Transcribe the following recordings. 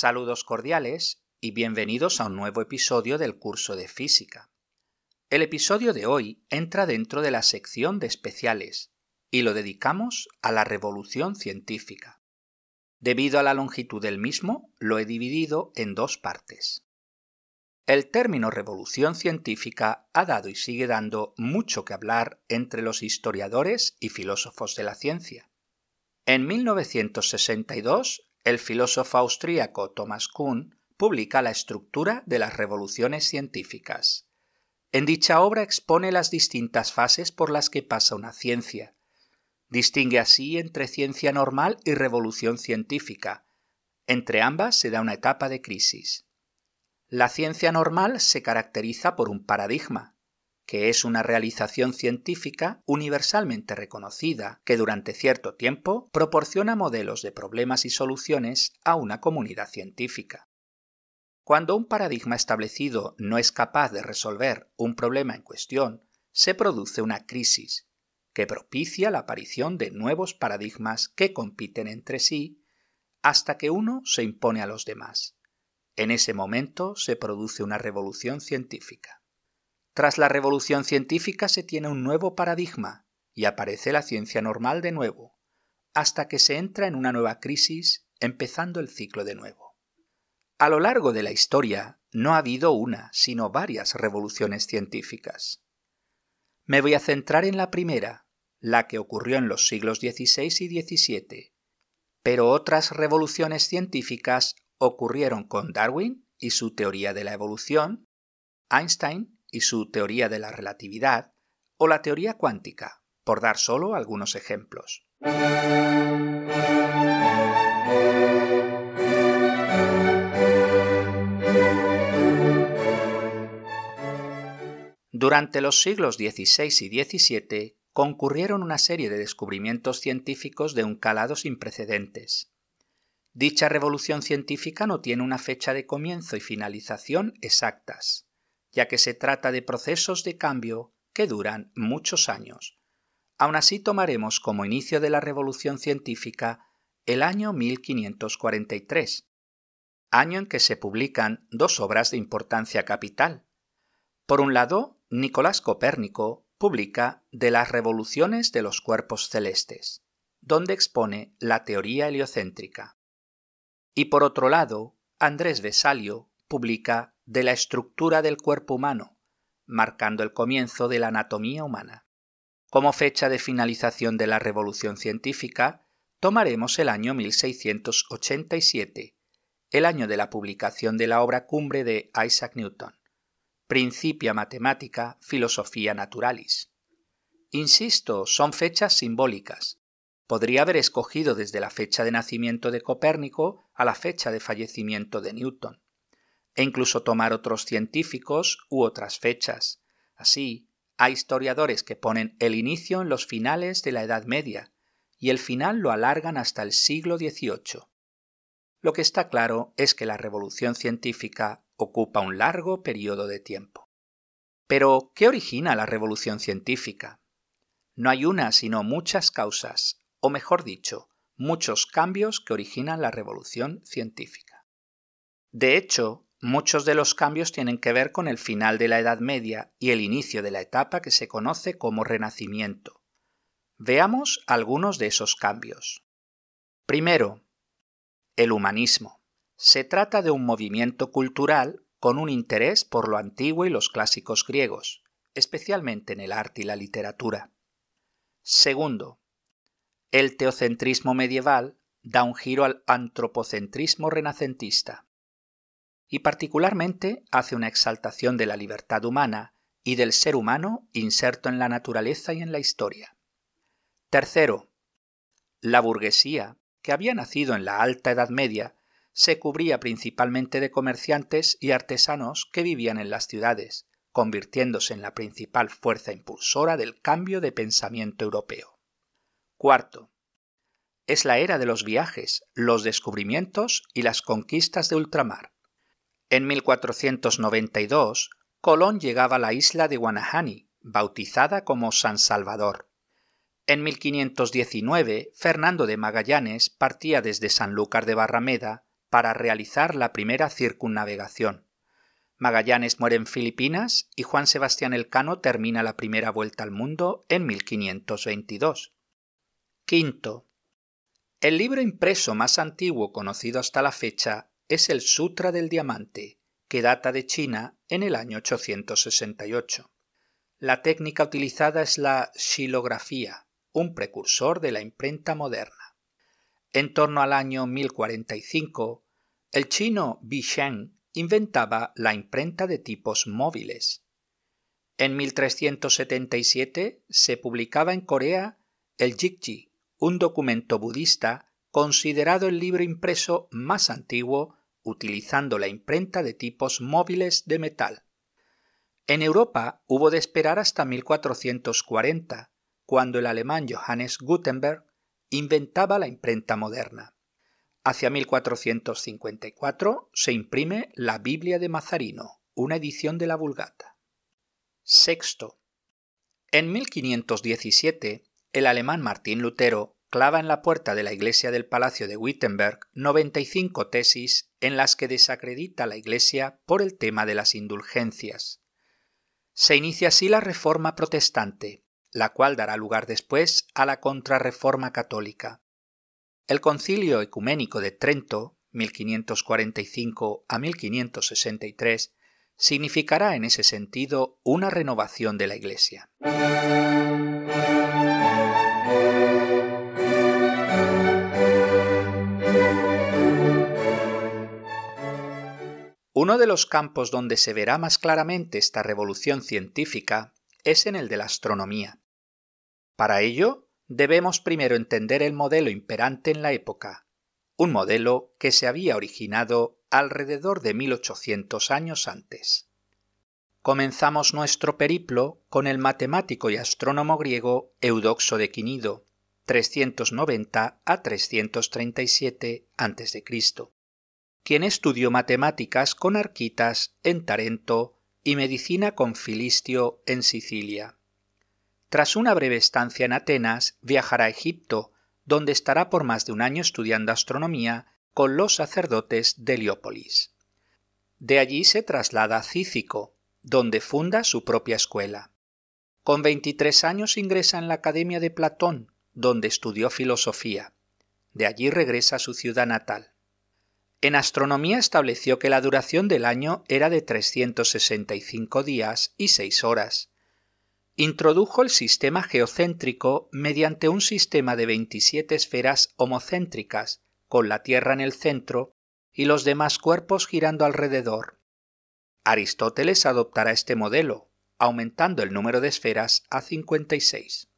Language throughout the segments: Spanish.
Saludos cordiales y bienvenidos a un nuevo episodio del curso de física. El episodio de hoy entra dentro de la sección de especiales y lo dedicamos a la revolución científica. Debido a la longitud del mismo, lo he dividido en dos partes. El término revolución científica ha dado y sigue dando mucho que hablar entre los historiadores y filósofos de la ciencia. En 1962 el filósofo austríaco Thomas Kuhn publica la estructura de las revoluciones científicas. En dicha obra expone las distintas fases por las que pasa una ciencia. Distingue así entre ciencia normal y revolución científica. Entre ambas se da una etapa de crisis. La ciencia normal se caracteriza por un paradigma, que es una realización científica universalmente reconocida que durante cierto tiempo proporciona modelos de problemas y soluciones a una comunidad científica. Cuando un paradigma establecido no es capaz de resolver un problema en cuestión, se produce una crisis, que propicia la aparición de nuevos paradigmas que compiten entre sí hasta que uno se impone a los demás. En ese momento se produce una revolución científica. Tras la revolución científica se tiene un nuevo paradigma y aparece la ciencia normal de nuevo, hasta que se entra en una nueva crisis, empezando el ciclo de nuevo. A lo largo de la historia no ha habido una, sino varias revoluciones científicas. Me voy a centrar en la primera, la que ocurrió en los siglos XVI y XVII, pero otras revoluciones científicas ocurrieron con Darwin y su teoría de la evolución, Einstein y su teoría de la relatividad, o la teoría cuántica, por dar solo algunos ejemplos. Durante los siglos XVI y XVII concurrieron una serie de descubrimientos científicos de un calado sin precedentes. Dicha revolución científica no tiene una fecha de comienzo y finalización exactas ya que se trata de procesos de cambio que duran muchos años. Aún así tomaremos como inicio de la revolución científica el año 1543, año en que se publican dos obras de importancia capital. Por un lado, Nicolás Copérnico publica De las revoluciones de los cuerpos celestes, donde expone la teoría heliocéntrica. Y por otro lado, Andrés Vesalio publica de la estructura del cuerpo humano, marcando el comienzo de la anatomía humana. Como fecha de finalización de la revolución científica, tomaremos el año 1687, el año de la publicación de la obra cumbre de Isaac Newton, Principia Matemática, Filosofía Naturalis. Insisto, son fechas simbólicas. Podría haber escogido desde la fecha de nacimiento de Copérnico a la fecha de fallecimiento de Newton e incluso tomar otros científicos u otras fechas. Así, hay historiadores que ponen el inicio en los finales de la Edad Media y el final lo alargan hasta el siglo XVIII. Lo que está claro es que la revolución científica ocupa un largo periodo de tiempo. Pero, ¿qué origina la revolución científica? No hay una, sino muchas causas, o mejor dicho, muchos cambios que originan la revolución científica. De hecho, Muchos de los cambios tienen que ver con el final de la Edad Media y el inicio de la etapa que se conoce como Renacimiento. Veamos algunos de esos cambios. Primero, el humanismo. Se trata de un movimiento cultural con un interés por lo antiguo y los clásicos griegos, especialmente en el arte y la literatura. Segundo, el teocentrismo medieval da un giro al antropocentrismo renacentista y particularmente hace una exaltación de la libertad humana y del ser humano inserto en la naturaleza y en la historia. Tercero, la burguesía, que había nacido en la alta Edad Media, se cubría principalmente de comerciantes y artesanos que vivían en las ciudades, convirtiéndose en la principal fuerza impulsora del cambio de pensamiento europeo. Cuarto, es la era de los viajes, los descubrimientos y las conquistas de ultramar. En 1492, Colón llegaba a la isla de Guanahani, bautizada como San Salvador. En 1519, Fernando de Magallanes partía desde Sanlúcar de Barrameda para realizar la primera circunnavegación. Magallanes muere en Filipinas y Juan Sebastián Elcano termina la primera vuelta al mundo en 1522. Quinto. El libro impreso más antiguo conocido hasta la fecha es el Sutra del Diamante, que data de China en el año 868. La técnica utilizada es la xilografía, un precursor de la imprenta moderna. En torno al año 1045, el chino Bi Sheng inventaba la imprenta de tipos móviles. En 1377 se publicaba en Corea el Jikji, un documento budista considerado el libro impreso más antiguo utilizando la imprenta de tipos móviles de metal. En Europa hubo de esperar hasta 1440, cuando el alemán Johannes Gutenberg inventaba la imprenta moderna. Hacia 1454 se imprime la Biblia de Mazarino, una edición de la Vulgata. Sexto. En 1517, el alemán Martín Lutero clava en la puerta de la iglesia del Palacio de Wittenberg 95 tesis en las que desacredita la iglesia por el tema de las indulgencias. Se inicia así la Reforma protestante, la cual dará lugar después a la Contrarreforma católica. El Concilio Ecuménico de Trento, 1545 a 1563, significará en ese sentido una renovación de la Iglesia. Uno de los campos donde se verá más claramente esta revolución científica es en el de la astronomía. Para ello, debemos primero entender el modelo imperante en la época, un modelo que se había originado alrededor de 1800 años antes. Comenzamos nuestro periplo con el matemático y astrónomo griego Eudoxo de Quinido, 390 a 337 a.C., quien estudió matemáticas con Arquitas en Tarento y medicina con Filistio en Sicilia. Tras una breve estancia en Atenas, viajará a Egipto, donde estará por más de un año estudiando astronomía con los sacerdotes de Heliópolis. De allí se traslada a Cícico, donde funda su propia escuela. Con 23 años ingresa en la Academia de Platón, donde estudió filosofía. De allí regresa a su ciudad natal. En astronomía estableció que la duración del año era de 365 días y 6 horas, introdujo el sistema geocéntrico mediante un sistema de 27 esferas homocéntricas, con la Tierra en el centro y los demás cuerpos girando alrededor. Aristóteles adoptará este modelo, aumentando el número de esferas a 56.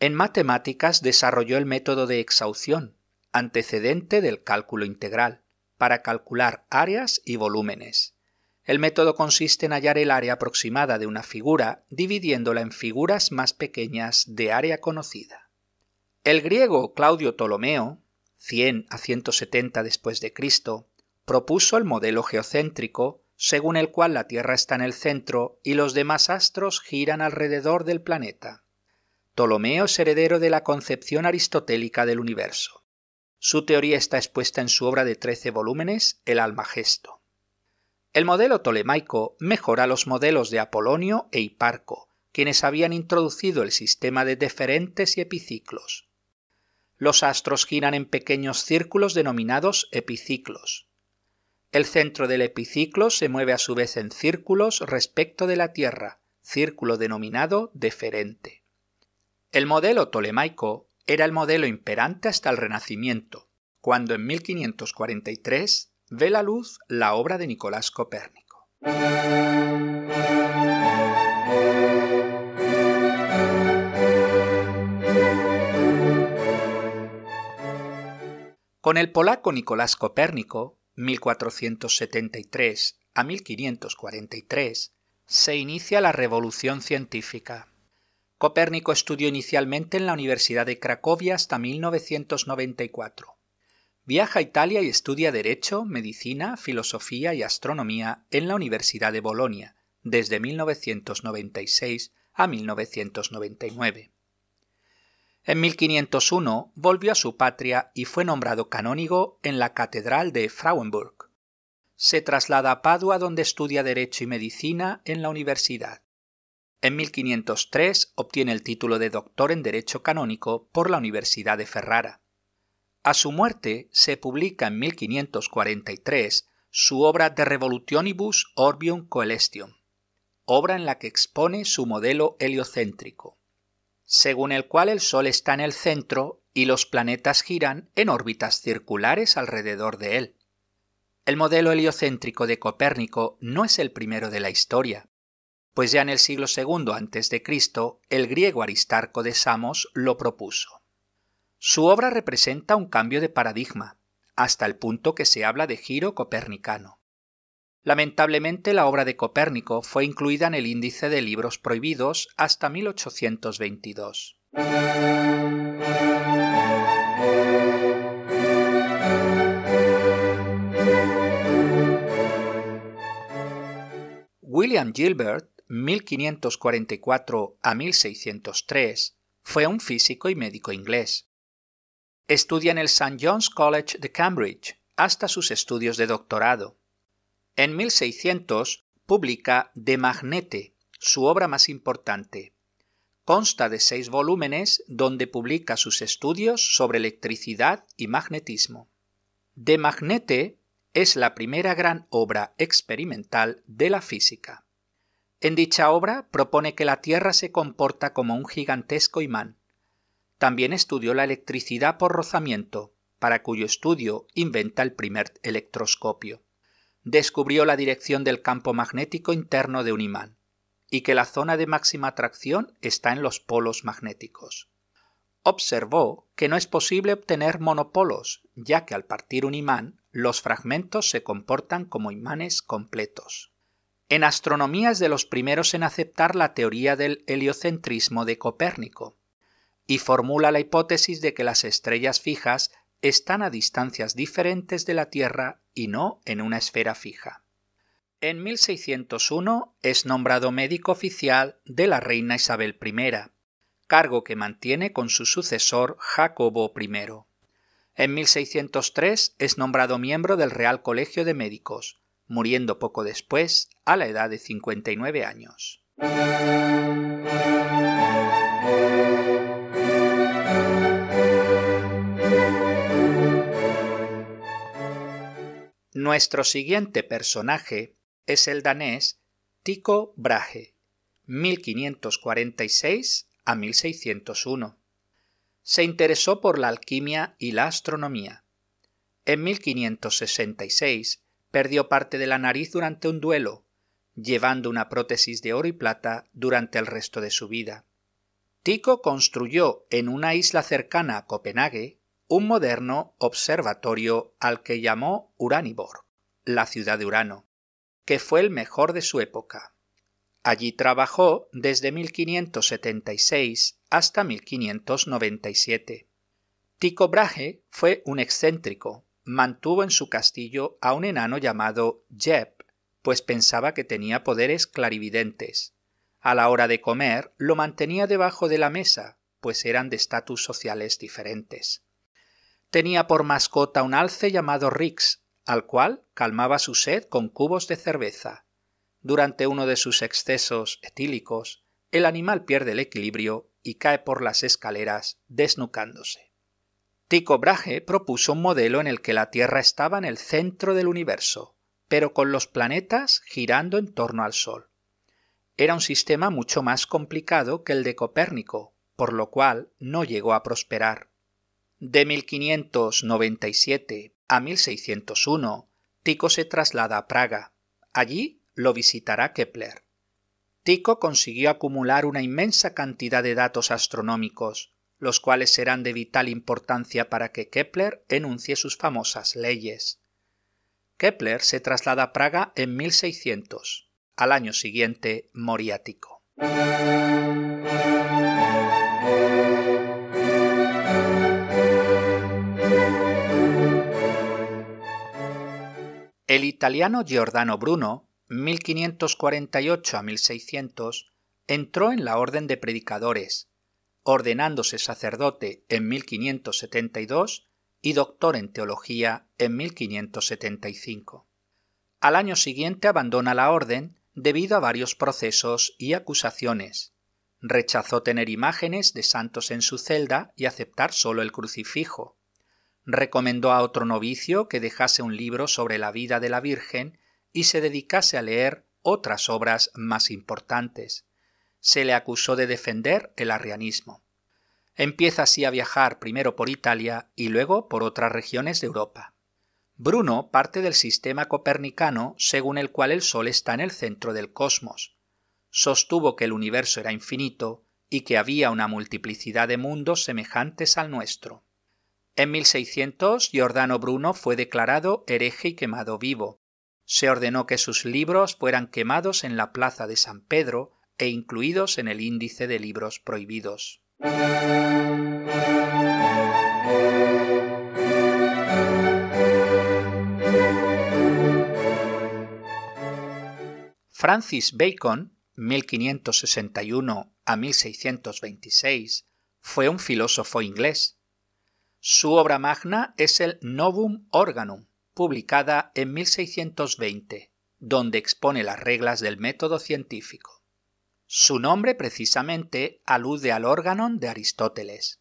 En matemáticas desarrolló el método de exhaución, antecedente del cálculo integral, para calcular áreas y volúmenes. El método consiste en hallar el área aproximada de una figura dividiéndola en figuras más pequeñas de área conocida. El griego Claudio Ptolomeo, 100 a 170 después de Cristo, propuso el modelo geocéntrico según el cual la Tierra está en el centro y los demás astros giran alrededor del planeta. Ptolomeo es heredero de la concepción aristotélica del universo. Su teoría está expuesta en su obra de 13 volúmenes, El Almagesto. El modelo tolemaico mejora los modelos de Apolonio e Hiparco, quienes habían introducido el sistema de deferentes y epiciclos. Los astros giran en pequeños círculos denominados epiciclos. El centro del epiciclo se mueve a su vez en círculos respecto de la Tierra, círculo denominado deferente. El modelo tolemaico era el modelo imperante hasta el Renacimiento, cuando en 1543 ve la luz la obra de Nicolás Copérnico. Con el polaco Nicolás Copérnico, 1473 a 1543, se inicia la revolución científica. Copérnico estudió inicialmente en la Universidad de Cracovia hasta 1994. Viaja a Italia y estudia Derecho, Medicina, Filosofía y Astronomía en la Universidad de Bolonia, desde 1996 a 1999. En 1501 volvió a su patria y fue nombrado canónigo en la Catedral de Frauenburg. Se traslada a Padua donde estudia Derecho y Medicina en la universidad. En 1503 obtiene el título de doctor en Derecho Canónico por la Universidad de Ferrara. A su muerte se publica en 1543 su obra De Revolutionibus Orbium Coelestium, obra en la que expone su modelo heliocéntrico, según el cual el Sol está en el centro y los planetas giran en órbitas circulares alrededor de él. El modelo heliocéntrico de Copérnico no es el primero de la historia, pues ya en el siglo II a.C. el griego Aristarco de Samos lo propuso. Su obra representa un cambio de paradigma, hasta el punto que se habla de giro copernicano. Lamentablemente la obra de Copérnico fue incluida en el índice de libros prohibidos hasta 1822. William Gilbert, 1544 a 1603, fue un físico y médico inglés. Estudia en el St. John's College de Cambridge hasta sus estudios de doctorado. En 1600 publica De Magnete, su obra más importante. Consta de seis volúmenes donde publica sus estudios sobre electricidad y magnetismo. De Magnete es la primera gran obra experimental de la física. En dicha obra propone que la Tierra se comporta como un gigantesco imán, también estudió la electricidad por rozamiento, para cuyo estudio inventa el primer electroscopio. Descubrió la dirección del campo magnético interno de un imán, y que la zona de máxima atracción está en los polos magnéticos. Observó que no es posible obtener monopolos, ya que al partir un imán, los fragmentos se comportan como imanes completos. En astronomía es de los primeros en aceptar la teoría del heliocentrismo de Copérnico, y formula la hipótesis de que las estrellas fijas están a distancias diferentes de la Tierra y no en una esfera fija. En 1601 es nombrado médico oficial de la reina Isabel I, cargo que mantiene con su sucesor Jacobo I. En 1603 es nombrado miembro del Real Colegio de Médicos, muriendo poco después a la edad de 59 años. Nuestro siguiente personaje es el danés Tycho Brahe, 1546 a 1601. Se interesó por la alquimia y la astronomía. En 1566 perdió parte de la nariz durante un duelo, llevando una prótesis de oro y plata durante el resto de su vida. Tycho construyó en una isla cercana a Copenhague un moderno observatorio al que llamó Uraniborg, la ciudad de Urano, que fue el mejor de su época. Allí trabajó desde 1576 hasta 1597. Tycho Brahe fue un excéntrico, mantuvo en su castillo a un enano llamado Jeb, pues pensaba que tenía poderes clarividentes. A la hora de comer lo mantenía debajo de la mesa, pues eran de estatus sociales diferentes. Tenía por mascota un alce llamado Rix, al cual calmaba su sed con cubos de cerveza. Durante uno de sus excesos etílicos, el animal pierde el equilibrio y cae por las escaleras desnucándose. Tycho Brahe propuso un modelo en el que la Tierra estaba en el centro del universo, pero con los planetas girando en torno al Sol. Era un sistema mucho más complicado que el de Copérnico, por lo cual no llegó a prosperar. De 1597 a 1601, Tycho se traslada a Praga. Allí lo visitará Kepler. Tycho consiguió acumular una inmensa cantidad de datos astronómicos, los cuales serán de vital importancia para que Kepler enuncie sus famosas leyes. Kepler se traslada a Praga en 1600. Al año siguiente moría Tycho. El italiano Giordano Bruno, 1548 a 1600, entró en la orden de predicadores, ordenándose sacerdote en 1572 y doctor en teología en 1575. Al año siguiente abandona la orden debido a varios procesos y acusaciones. Rechazó tener imágenes de santos en su celda y aceptar solo el crucifijo. Recomendó a otro novicio que dejase un libro sobre la vida de la Virgen y se dedicase a leer otras obras más importantes. Se le acusó de defender el arrianismo. Empieza así a viajar primero por Italia y luego por otras regiones de Europa. Bruno parte del sistema copernicano según el cual el Sol está en el centro del cosmos. Sostuvo que el universo era infinito y que había una multiplicidad de mundos semejantes al nuestro. En 1600 Giordano Bruno fue declarado hereje y quemado vivo. Se ordenó que sus libros fueran quemados en la plaza de San Pedro e incluidos en el índice de libros prohibidos. Francis Bacon, 1561 a 1626, fue un filósofo inglés. Su obra magna es el Novum Organum, publicada en 1620, donde expone las reglas del método científico. Su nombre precisamente alude al órganon de Aristóteles.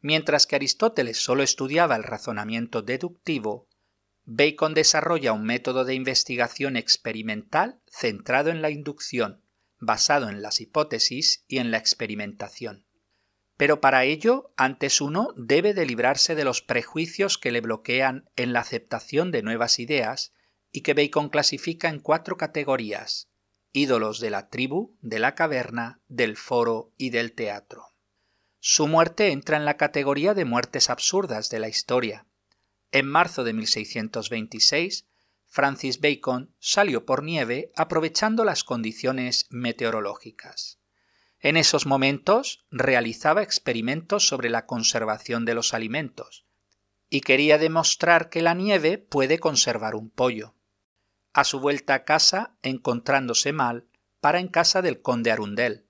Mientras que Aristóteles solo estudiaba el razonamiento deductivo, Bacon desarrolla un método de investigación experimental centrado en la inducción, basado en las hipótesis y en la experimentación. Pero para ello, antes uno debe de librarse de los prejuicios que le bloquean en la aceptación de nuevas ideas y que Bacon clasifica en cuatro categorías ídolos de la tribu, de la caverna, del foro y del teatro. Su muerte entra en la categoría de muertes absurdas de la historia. En marzo de 1626, Francis Bacon salió por nieve aprovechando las condiciones meteorológicas. En esos momentos realizaba experimentos sobre la conservación de los alimentos y quería demostrar que la nieve puede conservar un pollo a su vuelta a casa encontrándose mal, para en casa del conde Arundel.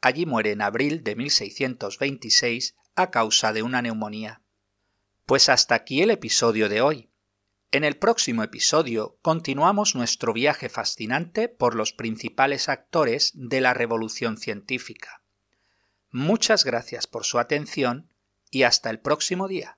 Allí muere en abril de 1626 a causa de una neumonía. Pues hasta aquí el episodio de hoy. En el próximo episodio continuamos nuestro viaje fascinante por los principales actores de la revolución científica. Muchas gracias por su atención y hasta el próximo día.